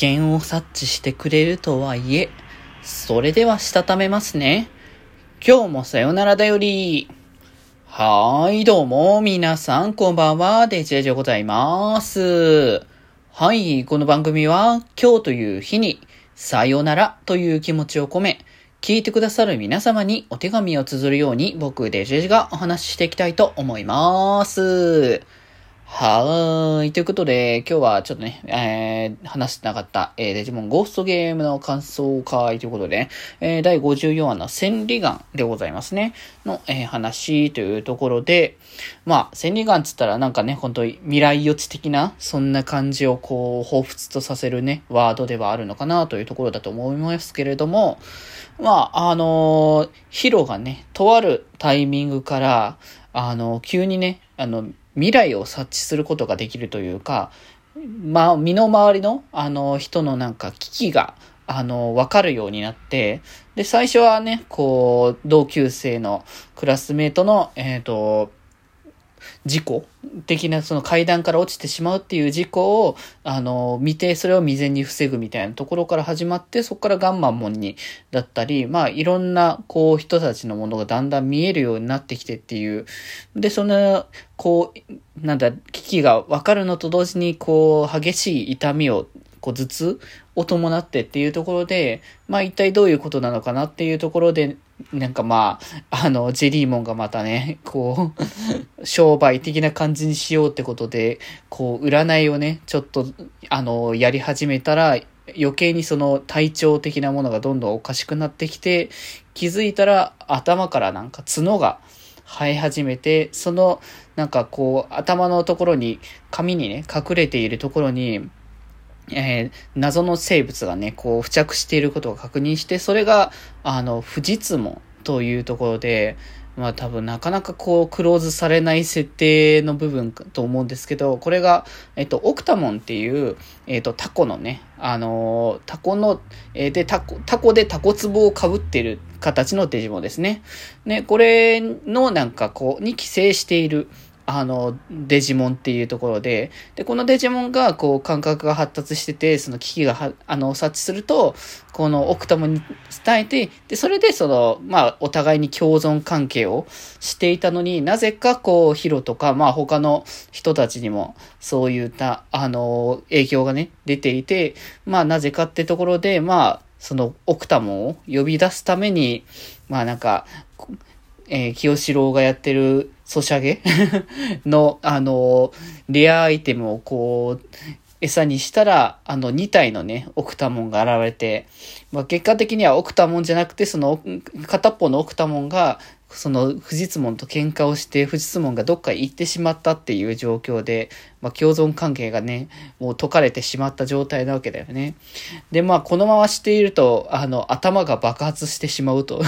険を察知してくれるとはいえ、それではしたためますね。今日もさよならだより。はーい、どうも、皆さん、こんばんは、デジェジでございます。はい、この番組は、今日という日に、さよならという気持ちを込め、聞いてくださる皆様にお手紙を綴るように、僕、デジェジがお話ししていきたいと思います。はーい。ということで、今日はちょっとね、えー、話してなかった、えー、デジモンゴーストゲームの感想会ということで、ね、えー、第54話の千里眼でございますね。の、えー、話というところで、まあ、千里眼つったらなんかね、本当に未来予知的な、そんな感じをこう、彷彿とさせるね、ワードではあるのかなというところだと思いますけれども、まあ、あのー、ヒロがね、とあるタイミングから、あのー、急にね、あの、未来を察知することができるというか、まあ、身の回りの、あの、人のなんか危機が、あの、わかるようになって、で、最初はね、こう、同級生のクラスメートの、えっ、ー、と、事故的なその階段から落ちてしまうっていう事故を、あの、見て、それを未然に防ぐみたいなところから始まって、そこからガンマモンに、だったり、まあ、いろんな、こう、人たちのものがだんだん見えるようになってきてっていう。で、その、こう、なんだ、危機がわかるのと同時に、こう、激しい痛みをこう頭痛を伴ってっていうところで、まあ一体どういうことなのかなっていうところで、なんかまあ、あの、ジェリーモンがまたね、こう、商売的な感じにしようってことで、こう、占いをね、ちょっと、あの、やり始めたら、余計にその体調的なものがどんどんおかしくなってきて、気づいたら頭からなんか角が生え始めて、そのなんかこう頭のところに、髪にね、隠れているところに、えー、謎の生物がね、こう付着していることを確認して、それが、あの、不実文というところで、まあ多分なかなかこうクローズされない設定の部分かと思うんですけど、これが、えっと、オクタモンっていう、えっと、タコのね、あのー、タコの、えー、で、タコ、タコでタコ壺を被ってる形のデジモンですね。ね、これのなんかこう、に寄生している、あの、デジモンっていうところで、で、このデジモンが、こう、感覚が発達してて、その機が、あの、察知すると、このオクタモに伝えて、で、それで、その、まあ、お互いに共存関係をしていたのになぜか、こう、ヒロとか、まあ、他の人たちにも、そういった、あの、影響がね、出ていて、まあ、なぜかってところで、まあ、その、オクタモを呼び出すために、まあ、なんか、えー、清志郎がやってるソシャゲ？の、あの、レアアイテムをこう、餌にしたら、あの、2体のね、オクタモンが現れて、まあ、結果的にはオクタモンじゃなくて、その、片っぽのオクタモンが、その、不実門と喧嘩をして、不実門がどっか行ってしまったっていう状況で、まあ、共存関係がね、もう解かれてしまった状態なわけだよね。で、まあ、このまましていると、あの、頭が爆発してしまうと。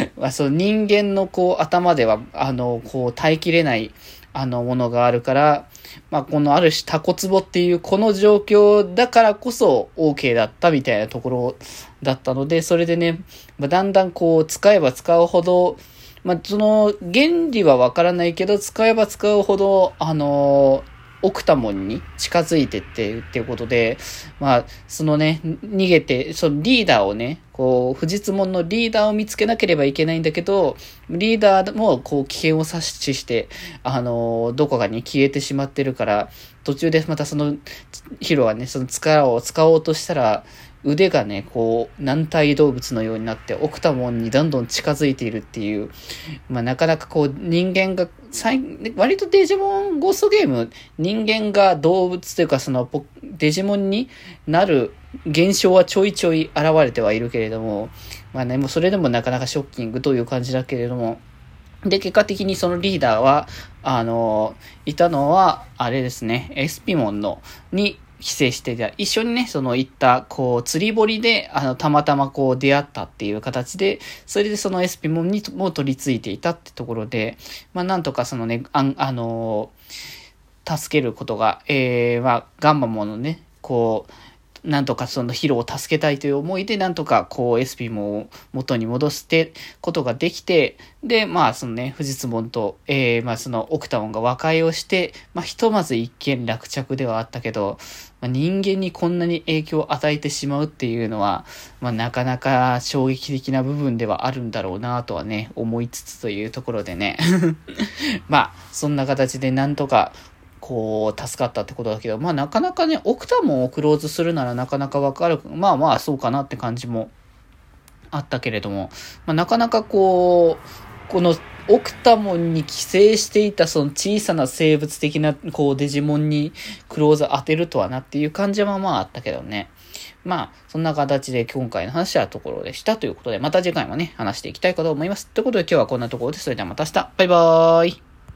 まあ、その人間のこう、頭では、あの、こう、耐えきれない、あの、ものがあるから、まあ、このある種タコツボっていうこの状況だからこそ OK だったみたいなところだったので、それでね、まあ、だんだんこう使えば使うほど、まあ、その原理はわからないけど、使えば使うほど、あの奥多摩に近づいてってっていうことで、まあ、そのね、逃げて、そのリーダーをね、こう、富士津門のリーダーを見つけなければいけないんだけど、リーダーもこう、危険を察知して、あの、どこかに消えてしまってるから、途中でまたその、ヒロはね、その力を使おうとしたら、腕がね、こう、軟体動物のようになって、オクタモンにどんどん近づいているっていう、まあ、なかなかこう、人間が、割とデジモンゴーストゲーム、人間が動物というか、その、デジモンになる現象はちょいちょい現れてはいるけれども、まあね、もうそれでもなかなかショッキングという感じだけれども、で、結果的にそのリーダーは、あの、いたのは、あれですね、エスピモンの、に帰省して、一緒にね、その行った、こう、釣り堀で、あの、たまたまこう出会ったっていう形で、それでそのエスピモンにも取り付いていたってところで、まあなんとかそのね、あ、あの、助けることが、えー、まあ、ガンマモンのね、こう、なんとかそのヒロを助けたいという思いで、なんとかこう SP も元に戻してことができて、で、まあそのね、藤津門と、えー、まあそのオクタモンが和解をして、まあひとまず一見落着ではあったけど、まあ、人間にこんなに影響を与えてしまうっていうのは、まあなかなか衝撃的な部分ではあるんだろうなとはね、思いつつというところでね。まあ、そんな形でなんとか、こう、助かったってことだけど、まあなかなかね、オクタモンをクローズするならなかなかわかる、まあまあそうかなって感じもあったけれども、まあなかなかこう、このオクタモンに寄生していたその小さな生物的なこうデジモンにクローズ当てるとはなっていう感じはまああったけどね。まあ、そんな形で今回の話はところでしたということで、また次回もね、話していきたいかと思います。ということで今日はこんなところで、それではまた明日。バイバーイ。